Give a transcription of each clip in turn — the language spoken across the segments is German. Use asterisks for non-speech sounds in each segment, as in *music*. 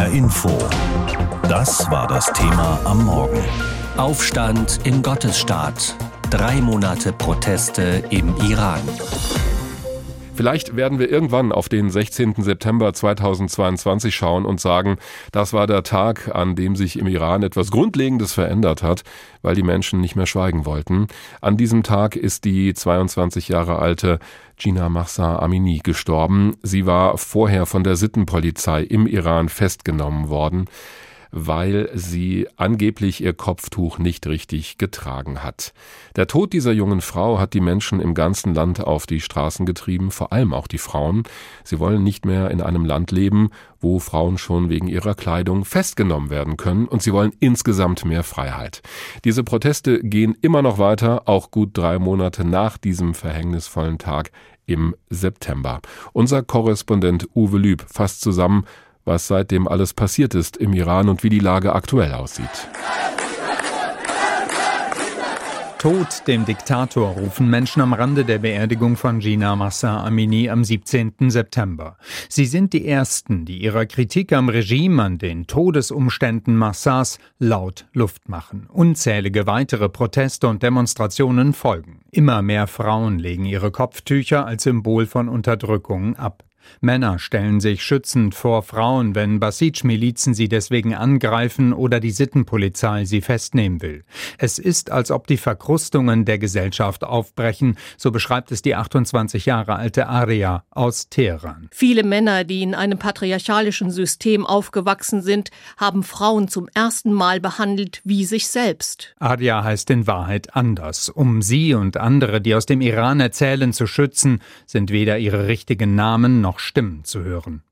HR Info. Das war das Thema am Morgen. Aufstand im Gottesstaat. Drei Monate Proteste im Iran. Vielleicht werden wir irgendwann auf den 16. September 2022 schauen und sagen, das war der Tag, an dem sich im Iran etwas Grundlegendes verändert hat, weil die Menschen nicht mehr schweigen wollten. An diesem Tag ist die 22 Jahre alte Gina Mahsa Amini gestorben. Sie war vorher von der Sittenpolizei im Iran festgenommen worden weil sie angeblich ihr Kopftuch nicht richtig getragen hat. Der Tod dieser jungen Frau hat die Menschen im ganzen Land auf die Straßen getrieben, vor allem auch die Frauen. Sie wollen nicht mehr in einem Land leben, wo Frauen schon wegen ihrer Kleidung festgenommen werden können und sie wollen insgesamt mehr Freiheit. Diese Proteste gehen immer noch weiter, auch gut drei Monate nach diesem verhängnisvollen Tag im September. Unser Korrespondent Uwe Lüb fasst zusammen, was seitdem alles passiert ist im Iran und wie die Lage aktuell aussieht. Tod dem Diktator rufen Menschen am Rande der Beerdigung von Gina Massa Amini am 17. September. Sie sind die Ersten, die ihrer Kritik am Regime, an den Todesumständen Massas laut Luft machen. Unzählige weitere Proteste und Demonstrationen folgen. Immer mehr Frauen legen ihre Kopftücher als Symbol von Unterdrückung ab. Männer stellen sich schützend vor Frauen, wenn Basij-Milizen sie deswegen angreifen oder die Sittenpolizei sie festnehmen will. Es ist, als ob die Verkrustungen der Gesellschaft aufbrechen, so beschreibt es die 28 Jahre alte Aria aus Teheran. Viele Männer, die in einem patriarchalischen System aufgewachsen sind, haben Frauen zum ersten Mal behandelt wie sich selbst. Aria heißt in Wahrheit anders. Um sie und andere, die aus dem Iran erzählen, zu schützen, sind weder ihre richtigen Namen noch Stimmen zu hören.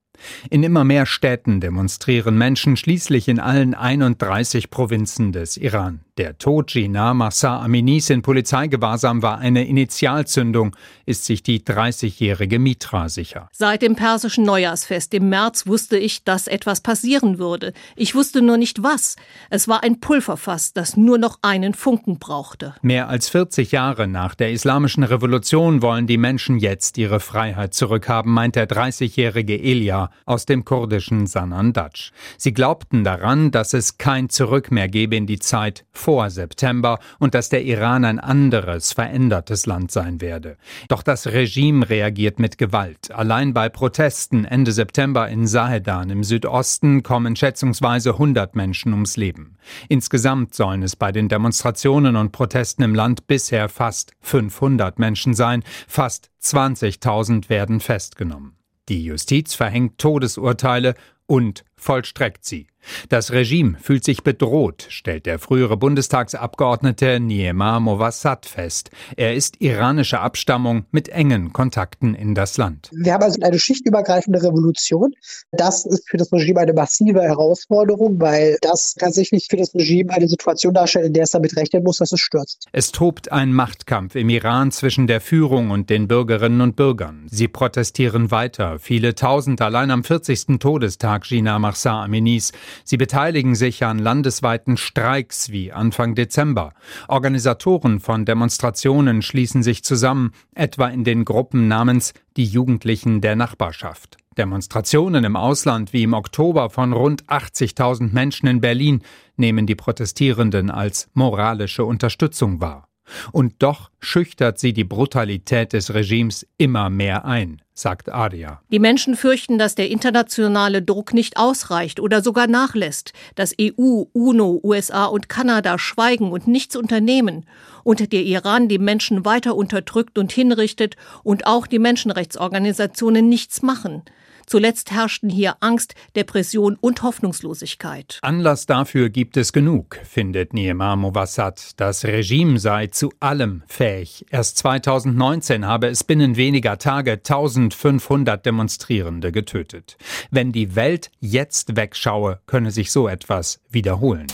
In immer mehr Städten demonstrieren Menschen schließlich in allen 31 Provinzen des Iran. Der Tod Gina Massa Aminis in Polizeigewahrsam war eine Initialzündung, ist sich die 30-jährige Mitra sicher. Seit dem persischen Neujahrsfest im März wusste ich, dass etwas passieren würde. Ich wusste nur nicht was. Es war ein Pulverfass, das nur noch einen Funken brauchte. Mehr als 40 Jahre nach der islamischen Revolution wollen die Menschen jetzt ihre Freiheit zurückhaben, meint der 30-jährige Elia aus dem kurdischen Sanandaj. Sie glaubten daran, dass es kein Zurück mehr gebe in die Zeit vor September und dass der Iran ein anderes, verändertes Land sein werde. Doch das Regime reagiert mit Gewalt. Allein bei Protesten Ende September in Sahedan im Südosten kommen schätzungsweise 100 Menschen ums Leben. Insgesamt sollen es bei den Demonstrationen und Protesten im Land bisher fast 500 Menschen sein. Fast 20.000 werden festgenommen. Die Justiz verhängt Todesurteile und vollstreckt sie. Das Regime fühlt sich bedroht, stellt der frühere Bundestagsabgeordnete Niema Mowassad fest. Er ist iranischer Abstammung mit engen Kontakten in das Land. Wir haben also eine schichtübergreifende Revolution. Das ist für das Regime eine massive Herausforderung, weil das tatsächlich für das Regime eine Situation darstellt, in der es damit rechnen muss, dass es stürzt. Es tobt ein Machtkampf im Iran zwischen der Führung und den Bürgerinnen und Bürgern. Sie protestieren weiter. Viele tausend allein am 40. Todestag Gina Mahsa Aminis Sie beteiligen sich an landesweiten Streiks wie Anfang Dezember. Organisatoren von Demonstrationen schließen sich zusammen, etwa in den Gruppen namens die Jugendlichen der Nachbarschaft. Demonstrationen im Ausland wie im Oktober von rund 80.000 Menschen in Berlin nehmen die Protestierenden als moralische Unterstützung wahr. Und doch schüchtert sie die Brutalität des Regimes immer mehr ein, sagt Adia. Die Menschen fürchten, dass der internationale Druck nicht ausreicht oder sogar nachlässt, dass EU, UNO, USA und Kanada schweigen und nichts unternehmen und der Iran die Menschen weiter unterdrückt und hinrichtet und auch die Menschenrechtsorganisationen nichts machen. Zuletzt herrschten hier Angst, Depression und Hoffnungslosigkeit. Anlass dafür gibt es genug, findet Niemar Mowassad. Das Regime sei zu allem fähig. Erst 2019 habe es binnen weniger Tage 1500 Demonstrierende getötet. Wenn die Welt jetzt wegschaue, könne sich so etwas wiederholen.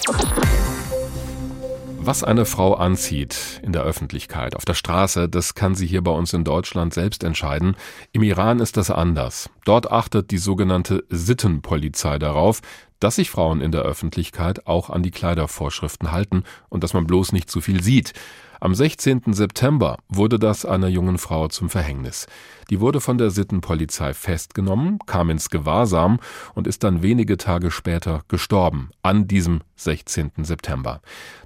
Was eine Frau anzieht in der Öffentlichkeit, auf der Straße, das kann sie hier bei uns in Deutschland selbst entscheiden. Im Iran ist das anders. Dort achtet die sogenannte Sittenpolizei darauf, dass sich Frauen in der Öffentlichkeit auch an die Kleidervorschriften halten und dass man bloß nicht zu viel sieht. Am 16. September wurde das einer jungen Frau zum Verhängnis. Die wurde von der Sittenpolizei festgenommen, kam ins Gewahrsam und ist dann wenige Tage später gestorben, an diesem 16. September.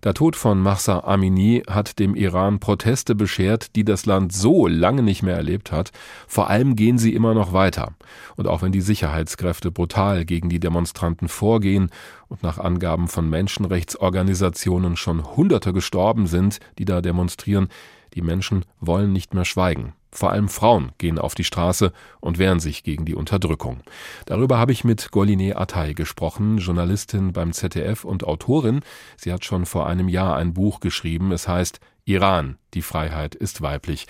Der Tod von Mahsa Amini hat dem Iran Proteste beschert, die das Land so lange nicht mehr erlebt hat. Vor allem gehen sie immer noch weiter. Und auch wenn die Sicherheitskräfte brutal gegen die Demonstranten vorgehen und nach Angaben von Menschenrechtsorganisationen schon Hunderte gestorben sind, die da demonstrieren, die Menschen wollen nicht mehr schweigen. Vor allem Frauen gehen auf die Straße und wehren sich gegen die Unterdrückung. Darüber habe ich mit Goline Atay gesprochen, Journalistin beim ZDF und Autorin. Sie hat schon vor einem Jahr ein Buch geschrieben. Es heißt Iran, die Freiheit ist weiblich.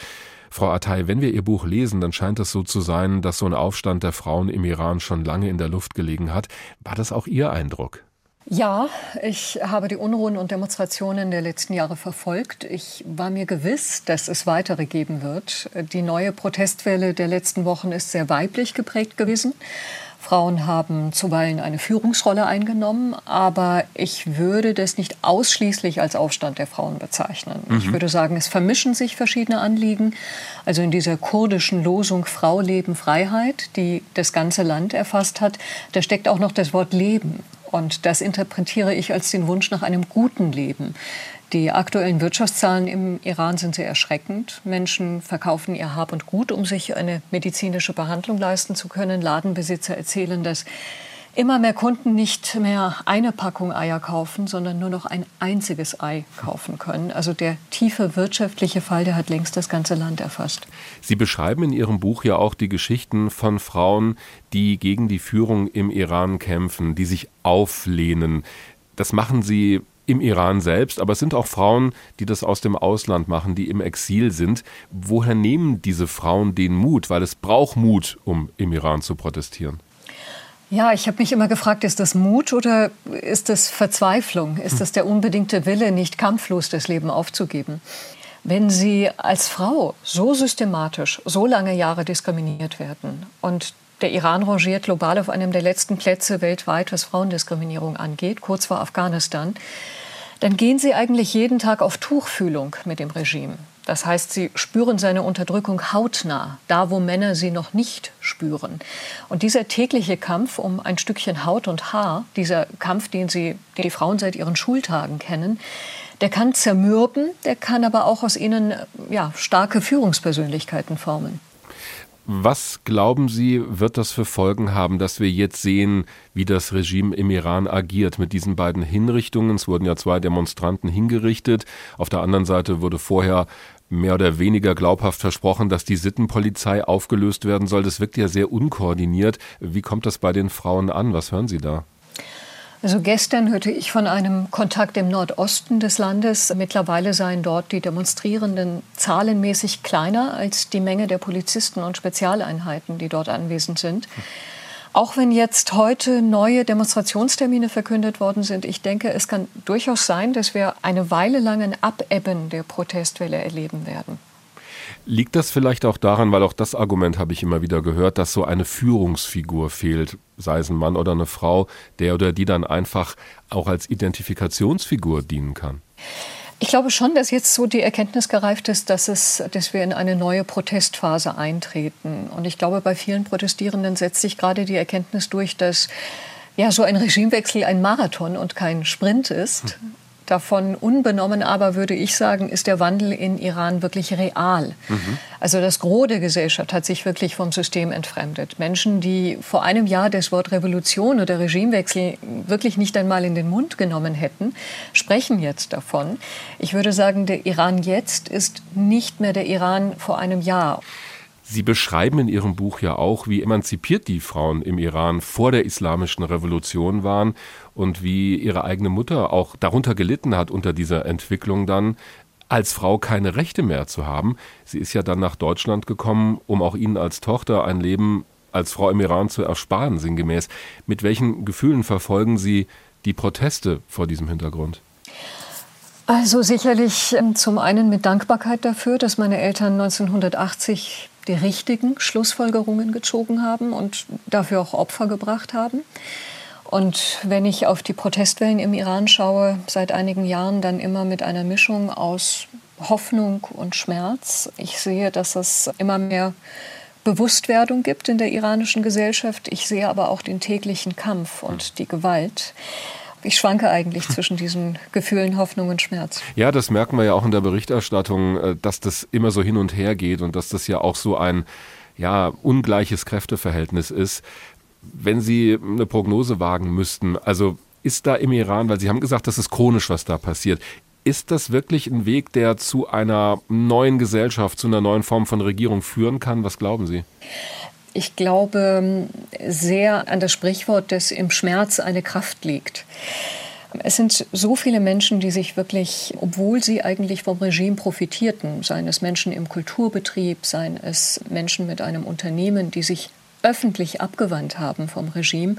Frau Atay, wenn wir Ihr Buch lesen, dann scheint es so zu sein, dass so ein Aufstand der Frauen im Iran schon lange in der Luft gelegen hat. War das auch Ihr Eindruck? Ja, ich habe die Unruhen und Demonstrationen der letzten Jahre verfolgt. Ich war mir gewiss, dass es weitere geben wird. Die neue Protestwelle der letzten Wochen ist sehr weiblich geprägt gewesen. Frauen haben zuweilen eine Führungsrolle eingenommen, aber ich würde das nicht ausschließlich als Aufstand der Frauen bezeichnen. Mhm. Ich würde sagen, es vermischen sich verschiedene Anliegen. Also in dieser kurdischen Losung Frau, Leben, Freiheit, die das ganze Land erfasst hat, da steckt auch noch das Wort Leben. Und das interpretiere ich als den Wunsch nach einem guten Leben. Die aktuellen Wirtschaftszahlen im Iran sind sehr erschreckend. Menschen verkaufen ihr Hab und Gut, um sich eine medizinische Behandlung leisten zu können. Ladenbesitzer erzählen, dass immer mehr Kunden nicht mehr eine Packung Eier kaufen, sondern nur noch ein einziges Ei kaufen können. Also der tiefe wirtschaftliche Fall, der hat längst das ganze Land erfasst. Sie beschreiben in Ihrem Buch ja auch die Geschichten von Frauen, die gegen die Führung im Iran kämpfen, die sich auflehnen. Das machen Sie im Iran selbst, aber es sind auch Frauen, die das aus dem Ausland machen, die im Exil sind. Woher nehmen diese Frauen den Mut? Weil es braucht Mut, um im Iran zu protestieren. Ja, ich habe mich immer gefragt, ist das Mut oder ist das Verzweiflung? Ist das der unbedingte Wille, nicht kampflos das Leben aufzugeben? Wenn Sie als Frau so systematisch, so lange Jahre diskriminiert werden und der Iran rangiert global auf einem der letzten Plätze weltweit, was Frauendiskriminierung angeht, kurz vor Afghanistan, dann gehen Sie eigentlich jeden Tag auf Tuchfühlung mit dem Regime. Das heißt, sie spüren seine Unterdrückung hautnah, da wo Männer sie noch nicht spüren. Und dieser tägliche Kampf um ein Stückchen Haut und Haar, dieser Kampf, den, sie, den die Frauen seit ihren Schultagen kennen, der kann zermürben, der kann aber auch aus ihnen ja, starke Führungspersönlichkeiten formen. Was glauben Sie, wird das für Folgen haben, dass wir jetzt sehen, wie das Regime im Iran agiert mit diesen beiden Hinrichtungen? Es wurden ja zwei Demonstranten hingerichtet. Auf der anderen Seite wurde vorher mehr oder weniger glaubhaft versprochen, dass die Sittenpolizei aufgelöst werden soll. Das wirkt ja sehr unkoordiniert. Wie kommt das bei den Frauen an? Was hören Sie da? Also gestern hörte ich von einem Kontakt im Nordosten des Landes. Mittlerweile seien dort die Demonstrierenden zahlenmäßig kleiner als die Menge der Polizisten und Spezialeinheiten, die dort anwesend sind. Auch wenn jetzt heute neue Demonstrationstermine verkündet worden sind, ich denke, es kann durchaus sein, dass wir eine Weile lang ein Abebben der Protestwelle erleben werden. Liegt das vielleicht auch daran, weil auch das Argument habe ich immer wieder gehört, dass so eine Führungsfigur fehlt, sei es ein Mann oder eine Frau, der oder die dann einfach auch als Identifikationsfigur dienen kann? Ich glaube schon, dass jetzt so die Erkenntnis gereift ist, dass, es, dass wir in eine neue Protestphase eintreten. Und ich glaube, bei vielen Protestierenden setzt sich gerade die Erkenntnis durch, dass ja, so ein Regimewechsel ein Marathon und kein Sprint ist. Davon unbenommen aber würde ich sagen, ist der Wandel in Iran wirklich real. Mhm. Also das Gros der Gesellschaft hat sich wirklich vom System entfremdet. Menschen, die vor einem Jahr das Wort Revolution oder Regimewechsel wirklich nicht einmal in den Mund genommen hätten, sprechen jetzt davon. Ich würde sagen, der Iran jetzt ist nicht mehr der Iran vor einem Jahr. Sie beschreiben in Ihrem Buch ja auch, wie emanzipiert die Frauen im Iran vor der islamischen Revolution waren und wie ihre eigene Mutter auch darunter gelitten hat unter dieser Entwicklung dann, als Frau keine Rechte mehr zu haben. Sie ist ja dann nach Deutschland gekommen, um auch Ihnen als Tochter ein Leben als Frau im Iran zu ersparen, sinngemäß. Mit welchen Gefühlen verfolgen Sie die Proteste vor diesem Hintergrund? Also sicherlich ähm, zum einen mit Dankbarkeit dafür, dass meine Eltern 1980 die richtigen Schlussfolgerungen gezogen haben und dafür auch Opfer gebracht haben. Und wenn ich auf die Protestwellen im Iran schaue, seit einigen Jahren dann immer mit einer Mischung aus Hoffnung und Schmerz. Ich sehe, dass es immer mehr Bewusstwerdung gibt in der iranischen Gesellschaft. Ich sehe aber auch den täglichen Kampf und die Gewalt. Ich schwanke eigentlich *laughs* zwischen diesen Gefühlen Hoffnung und Schmerz. Ja, das merken wir ja auch in der Berichterstattung, äh, dass das immer so hin und her geht und dass das ja auch so ein ja, ungleiches Kräfteverhältnis ist. Wenn Sie eine Prognose wagen müssten, also ist da im Iran, weil Sie haben gesagt, das ist chronisch, was da passiert. Ist das wirklich ein Weg, der zu einer neuen Gesellschaft, zu einer neuen Form von Regierung führen kann? Was glauben Sie? Ich glaube sehr an das Sprichwort, dass im Schmerz eine Kraft liegt. Es sind so viele Menschen, die sich wirklich, obwohl sie eigentlich vom Regime profitierten, seien es Menschen im Kulturbetrieb, seien es Menschen mit einem Unternehmen, die sich öffentlich abgewandt haben vom Regime,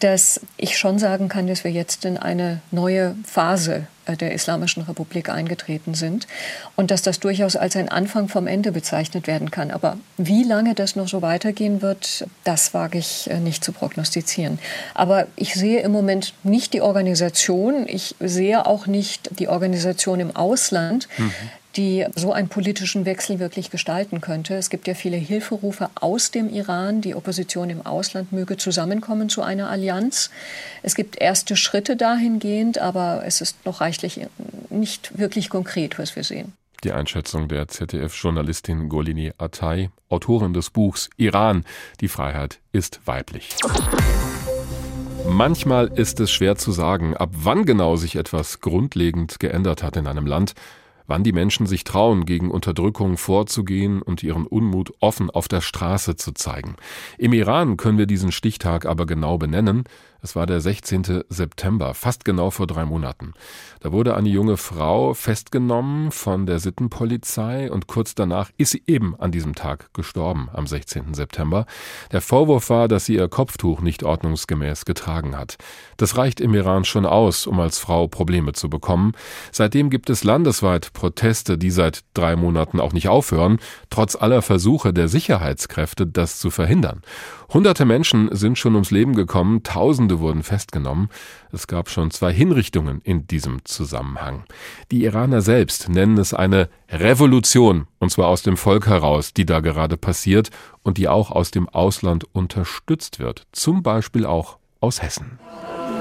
dass ich schon sagen kann, dass wir jetzt in eine neue Phase äh, der Islamischen Republik eingetreten sind und dass das durchaus als ein Anfang vom Ende bezeichnet werden kann. Aber wie lange das noch so weitergehen wird, das wage ich äh, nicht zu prognostizieren. Aber ich sehe im Moment nicht die Organisation, ich sehe auch nicht die Organisation im Ausland, mhm die so einen politischen Wechsel wirklich gestalten könnte. Es gibt ja viele Hilferufe aus dem Iran. Die Opposition im Ausland möge zusammenkommen zu einer Allianz. Es gibt erste Schritte dahingehend, aber es ist noch reichlich nicht wirklich konkret, was wir sehen. Die Einschätzung der ZDF-Journalistin Golini Atay, Autorin des Buchs Iran, die Freiheit ist weiblich. Manchmal ist es schwer zu sagen, ab wann genau sich etwas grundlegend geändert hat in einem Land wann die Menschen sich trauen, gegen Unterdrückung vorzugehen und ihren Unmut offen auf der Straße zu zeigen. Im Iran können wir diesen Stichtag aber genau benennen, es war der 16. September, fast genau vor drei Monaten. Da wurde eine junge Frau festgenommen von der Sittenpolizei und kurz danach ist sie eben an diesem Tag gestorben, am 16. September. Der Vorwurf war, dass sie ihr Kopftuch nicht ordnungsgemäß getragen hat. Das reicht im Iran schon aus, um als Frau Probleme zu bekommen. Seitdem gibt es landesweit Proteste, die seit drei Monaten auch nicht aufhören, trotz aller Versuche der Sicherheitskräfte, das zu verhindern. Hunderte Menschen sind schon ums Leben gekommen, Tausende wurden festgenommen. Es gab schon zwei Hinrichtungen in diesem Zusammenhang. Die Iraner selbst nennen es eine Revolution, und zwar aus dem Volk heraus, die da gerade passiert und die auch aus dem Ausland unterstützt wird, zum Beispiel auch aus Hessen.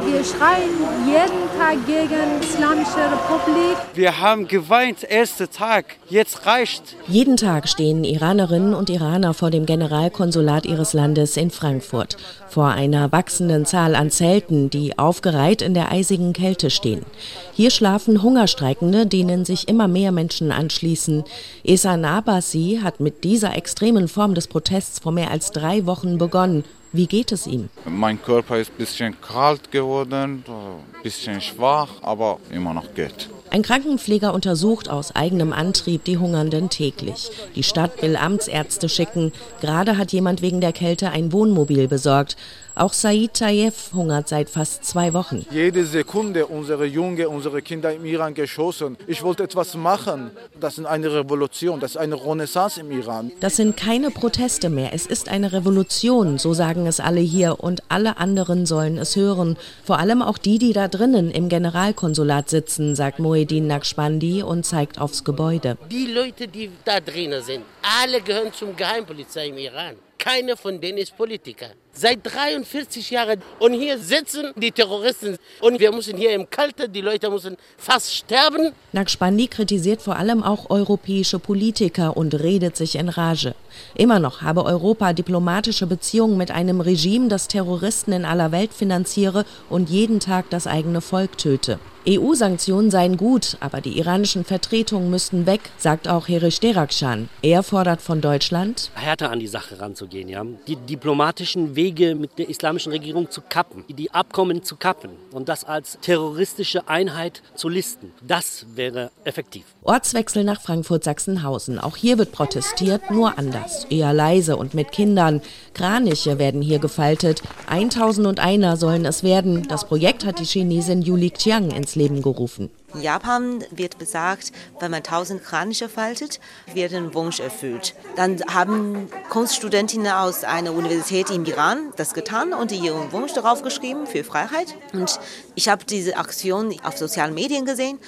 Wir schreien jeden Tag gegen die Islamische Republik. Wir haben geweint, erster Tag. Jetzt reicht. Jeden Tag stehen Iranerinnen und Iraner vor dem Generalkonsulat ihres Landes in Frankfurt. Vor einer wachsenden Zahl an Zelten, die aufgereiht in der eisigen Kälte stehen. Hier schlafen Hungerstreikende, denen sich immer mehr Menschen anschließen. Esan Abbasi hat mit dieser extremen Form des Protests vor mehr als drei Wochen begonnen wie geht es ihm? Mein Körper ist ein bisschen kalt geworden, ein bisschen schwach, aber immer noch geht. Ein Krankenpfleger untersucht aus eigenem Antrieb die Hungernden täglich. Die Stadt will Amtsärzte schicken. Gerade hat jemand wegen der Kälte ein Wohnmobil besorgt. Auch Said Tayev hungert seit fast zwei Wochen. Jede Sekunde unsere Junge, unsere Kinder im Iran geschossen. Ich wollte etwas machen. Das ist eine Revolution, das ist eine Renaissance im Iran. Das sind keine Proteste mehr, es ist eine Revolution, so sagen es alle hier und alle anderen sollen es hören. Vor allem auch die, die da drinnen im Generalkonsulat sitzen, sagt Moedin Naqshbandi und zeigt aufs Gebäude. Die Leute, die da drinnen sind, alle gehören zum Geheimpolizei im Iran. Keiner von denen ist Politiker. Seit 43 Jahren. Und hier sitzen die Terroristen. Und wir müssen hier im Kalten, die Leute müssen fast sterben. Naqshbandi kritisiert vor allem auch europäische Politiker und redet sich in Rage. Immer noch habe Europa diplomatische Beziehungen mit einem Regime, das Terroristen in aller Welt finanziere und jeden Tag das eigene Volk töte. EU-Sanktionen seien gut, aber die iranischen Vertretungen müssten weg, sagt auch Herish Derakshan. Er fordert von Deutschland, härter an die Sache ranzugehen, ja? die diplomatischen Wege mit der islamischen Regierung zu kappen, die Abkommen zu kappen und das als terroristische Einheit zu listen. Das wäre effektiv. Ortswechsel nach Frankfurt-Sachsenhausen. Auch hier wird protestiert, nur anders, eher leise und mit Kindern. Kraniche werden hier gefaltet. 1001 sollen es werden. Das Projekt hat die Chinesin Yuli Qiang ins Leben gerufen. In Japan wird besagt, wenn man tausend Kraniche faltet, wird ein Wunsch erfüllt. Dann haben Kunststudentinnen aus einer Universität im Iran das getan und ihren Wunsch darauf geschrieben für Freiheit. Und ich habe diese Aktion auf sozialen Medien gesehen.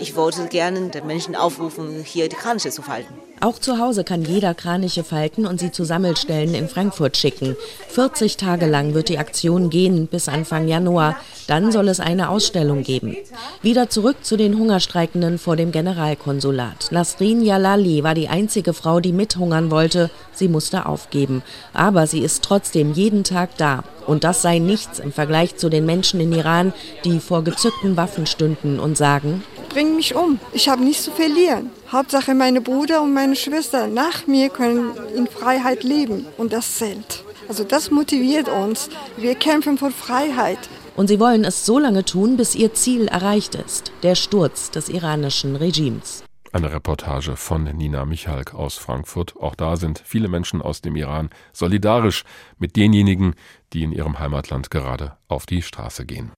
Ich wollte gerne den Menschen aufrufen, hier die Kraniche zu falten. Auch zu Hause kann jeder Kraniche falten und sie zu Sammelstellen in Frankfurt schicken. 40 Tage lang wird die Aktion gehen bis Anfang Januar. Dann soll es eine Ausstellung geben. Wieder zurück zu den Hungerstreikenden vor dem Generalkonsulat. Nasrin Jalali war die einzige Frau, die mithungern wollte. Sie musste aufgeben. Aber sie ist trotzdem jeden Tag da. Und das sei nichts im Vergleich zu den Menschen in Iran, die vor gezückten Waffen stünden und sagen, bring mich um. Ich habe nichts zu verlieren. Hauptsache meine Bruder und meine Schwester nach mir können in Freiheit leben. Und das zählt. Also das motiviert uns. Wir kämpfen für Freiheit. Und sie wollen es so lange tun, bis ihr Ziel erreicht ist, der Sturz des iranischen Regimes. Eine Reportage von Nina Michalk aus Frankfurt. Auch da sind viele Menschen aus dem Iran solidarisch mit denjenigen, die in ihrem Heimatland gerade auf die Straße gehen.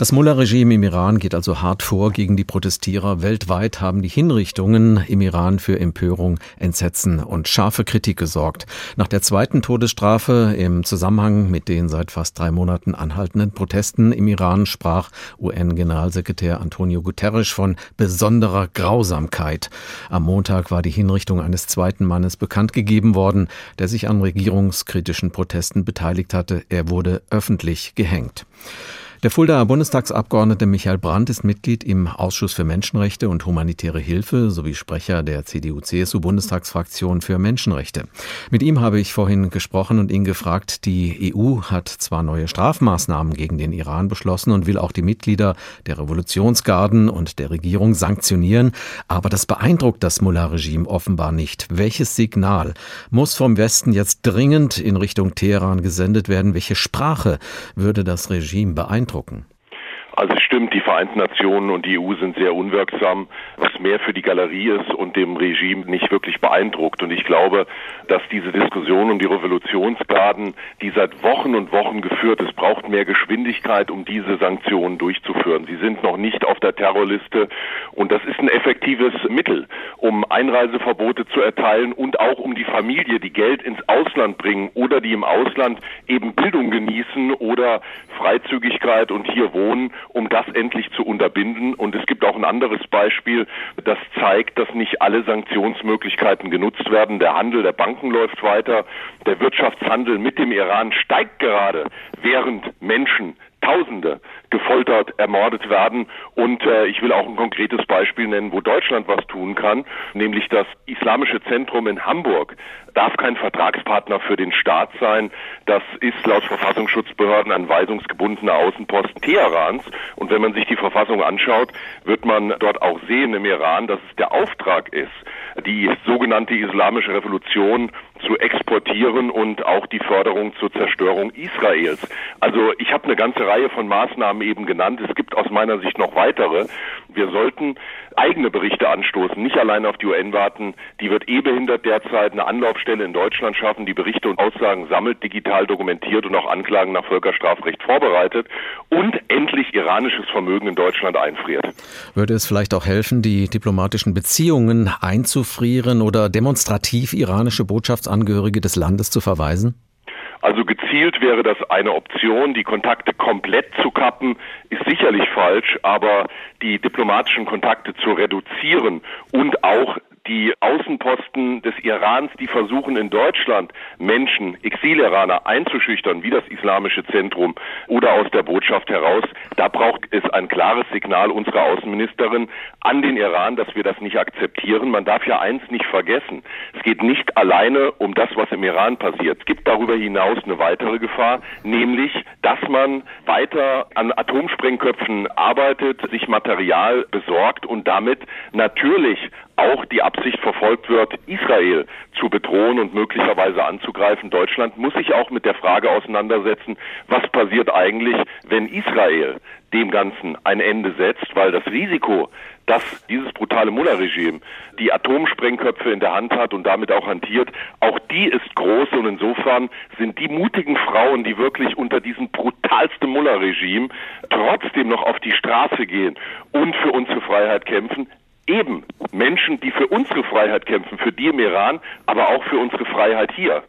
Das Mullah-Regime im Iran geht also hart vor gegen die Protestierer. Weltweit haben die Hinrichtungen im Iran für Empörung, Entsetzen und scharfe Kritik gesorgt. Nach der zweiten Todesstrafe im Zusammenhang mit den seit fast drei Monaten anhaltenden Protesten im Iran sprach UN-Generalsekretär Antonio Guterres von besonderer Grausamkeit. Am Montag war die Hinrichtung eines zweiten Mannes bekannt gegeben worden, der sich an regierungskritischen Protesten beteiligt hatte. Er wurde öffentlich gehängt. Der Fuldaer Bundestagsabgeordnete Michael Brandt ist Mitglied im Ausschuss für Menschenrechte und humanitäre Hilfe sowie Sprecher der CDU-CSU-Bundestagsfraktion für Menschenrechte. Mit ihm habe ich vorhin gesprochen und ihn gefragt, die EU hat zwar neue Strafmaßnahmen gegen den Iran beschlossen und will auch die Mitglieder der Revolutionsgarden und der Regierung sanktionieren, aber das beeindruckt das Mullah-Regime offenbar nicht. Welches Signal muss vom Westen jetzt dringend in Richtung Teheran gesendet werden? Welche Sprache würde das Regime beeindrucken? Beeindrucken? Also es stimmt, die Vereinten Nationen und die EU sind sehr unwirksam, was mehr für die Galerie ist und dem Regime nicht wirklich beeindruckt. Und ich glaube, dass diese Diskussion um die Revolutionsgarden, die seit Wochen und Wochen geführt ist, braucht mehr Geschwindigkeit, um diese Sanktionen durchzuführen. Sie sind noch nicht auf der Terrorliste und das ist ein effektives Mittel, um Einreiseverbote zu erteilen und auch um die Familie, die Geld ins Ausland bringen oder die im Ausland eben Bildung genießen oder Freizügigkeit und hier wohnen, um das endlich zu unterbinden. Und es gibt auch ein anderes Beispiel, das zeigt, dass nicht alle Sanktionsmöglichkeiten genutzt werden. Der Handel der Banken läuft weiter. Der Wirtschaftshandel mit dem Iran steigt gerade, während Menschen Tausende gefoltert, ermordet werden. Und äh, ich will auch ein konkretes Beispiel nennen, wo Deutschland was tun kann, nämlich das Islamische Zentrum in Hamburg darf kein Vertragspartner für den Staat sein. Das ist laut Verfassungsschutzbehörden ein weisungsgebundener Außenposten Teherans. Und wenn man sich die Verfassung anschaut, wird man dort auch sehen im Iran, dass es der Auftrag ist, die sogenannte Islamische Revolution zu exportieren und auch die Förderung zur Zerstörung Israels. Also ich habe eine ganze Reihe von Maßnahmen eben genannt. Es gibt aus meiner Sicht noch weitere. Wir sollten eigene Berichte anstoßen, nicht allein auf die UN warten. Die wird eh behindert derzeit eine Anlaufstelle in Deutschland schaffen, die Berichte und Aussagen sammelt, digital dokumentiert und auch Anklagen nach Völkerstrafrecht vorbereitet und endlich iranisches Vermögen in Deutschland einfriert. Würde es vielleicht auch helfen, die diplomatischen Beziehungen einzufrieren oder demonstrativ iranische Botschaftsangehörige des Landes zu verweisen? Also gezielt wäre das eine Option. Die Kontakte komplett zu kappen, ist sicherlich falsch, aber die diplomatischen Kontakte zu reduzieren und auch die Außenposten des Irans, die versuchen in Deutschland Menschen, Exil-Iraner einzuschüchtern, wie das Islamische Zentrum oder aus der Botschaft heraus, da braucht es ein klares Signal unserer Außenministerin an den Iran, dass wir das nicht akzeptieren. Man darf ja eins nicht vergessen. Es geht nicht alleine um das, was im Iran passiert. Es gibt darüber hinaus eine weitere Gefahr, nämlich, dass man weiter an Atomsprengköpfen arbeitet, sich Material besorgt und damit natürlich auch die Absicht verfolgt wird, Israel zu bedrohen und möglicherweise anzugreifen. Deutschland muss sich auch mit der Frage auseinandersetzen, was passiert eigentlich, wenn Israel dem Ganzen ein Ende setzt, weil das Risiko, dass dieses brutale Mullah-Regime die Atomsprengköpfe in der Hand hat und damit auch hantiert, auch die ist groß und insofern sind die mutigen Frauen, die wirklich unter diesem brutalsten Mullah-Regime trotzdem noch auf die Straße gehen und für unsere Freiheit kämpfen, eben Menschen, die für unsere Freiheit kämpfen, für die im Iran, aber auch für unsere Freiheit hier.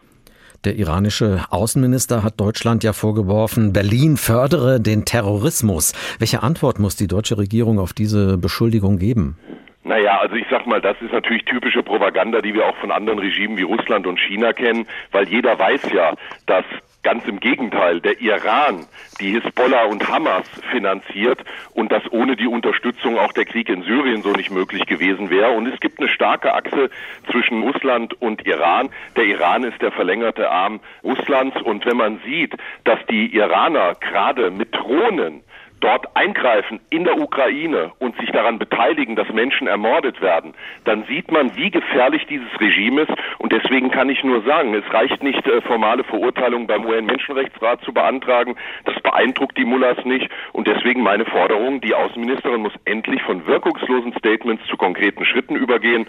Der iranische Außenminister hat Deutschland ja vorgeworfen, Berlin fördere den Terrorismus. Welche Antwort muss die deutsche Regierung auf diese Beschuldigung geben? Naja, also ich sag mal, das ist natürlich typische Propaganda, die wir auch von anderen Regimen wie Russland und China kennen, weil jeder weiß ja, dass Ganz im Gegenteil, der Iran die Hisbollah und Hamas finanziert und dass ohne die Unterstützung auch der Krieg in Syrien so nicht möglich gewesen wäre. Und es gibt eine starke Achse zwischen Russland und Iran. Der Iran ist der verlängerte Arm Russlands. Und wenn man sieht, dass die Iraner gerade mit Drohnen dort eingreifen in der Ukraine und sich daran beteiligen, dass Menschen ermordet werden, dann sieht man, wie gefährlich dieses Regime ist. Und deswegen kann ich nur sagen, es reicht nicht, äh, formale Verurteilungen beim UN-Menschenrechtsrat zu beantragen. Das beeindruckt die Mullahs nicht. Und deswegen meine Forderung, die Außenministerin muss endlich von wirkungslosen Statements zu konkreten Schritten übergehen.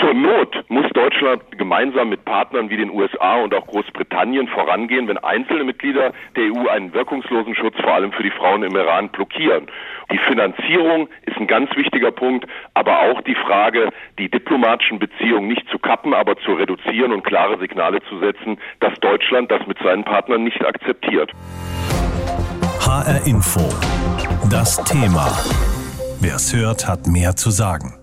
Zur Not muss Deutschland gemeinsam mit Partnern wie den USA und auch Großbritannien vorangehen, wenn einzelne Mitglieder der EU einen wirkungslosen Schutz vor allem für die Frauen im Iran blockieren. Die Finanzierung ist ein ganz wichtiger Punkt, aber auch die Frage, die diplomatischen Beziehungen nicht zu kappen, aber zu reduzieren und klare Signale zu setzen, dass Deutschland das mit seinen Partnern nicht akzeptiert. HR Info. Das Thema. Wer es hört, hat mehr zu sagen.